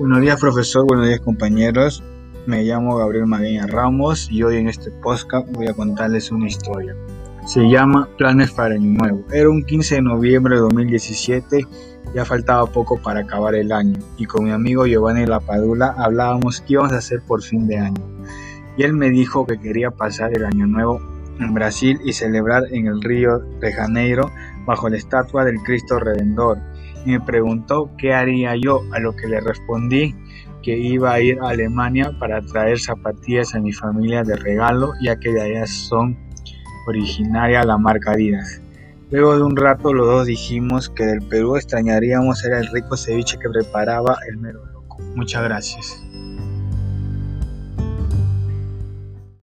Buenos días profesor, buenos días compañeros. Me llamo Gabriel Magueña Ramos y hoy en este podcast voy a contarles una historia. Se llama Planes para Año Nuevo. Era un 15 de noviembre de 2017, ya faltaba poco para acabar el año y con mi amigo Giovanni Lapadula hablábamos qué íbamos a hacer por fin de año. Y él me dijo que quería pasar el año nuevo en Brasil y celebrar en el río de Janeiro bajo la estatua del Cristo Redentor me preguntó qué haría yo, a lo que le respondí que iba a ir a Alemania para traer zapatillas a mi familia de regalo, ya que de allá son originaria la marca Adidas. Luego de un rato los dos dijimos que del Perú extrañaríamos era el rico ceviche que preparaba el mero loco. Muchas gracias.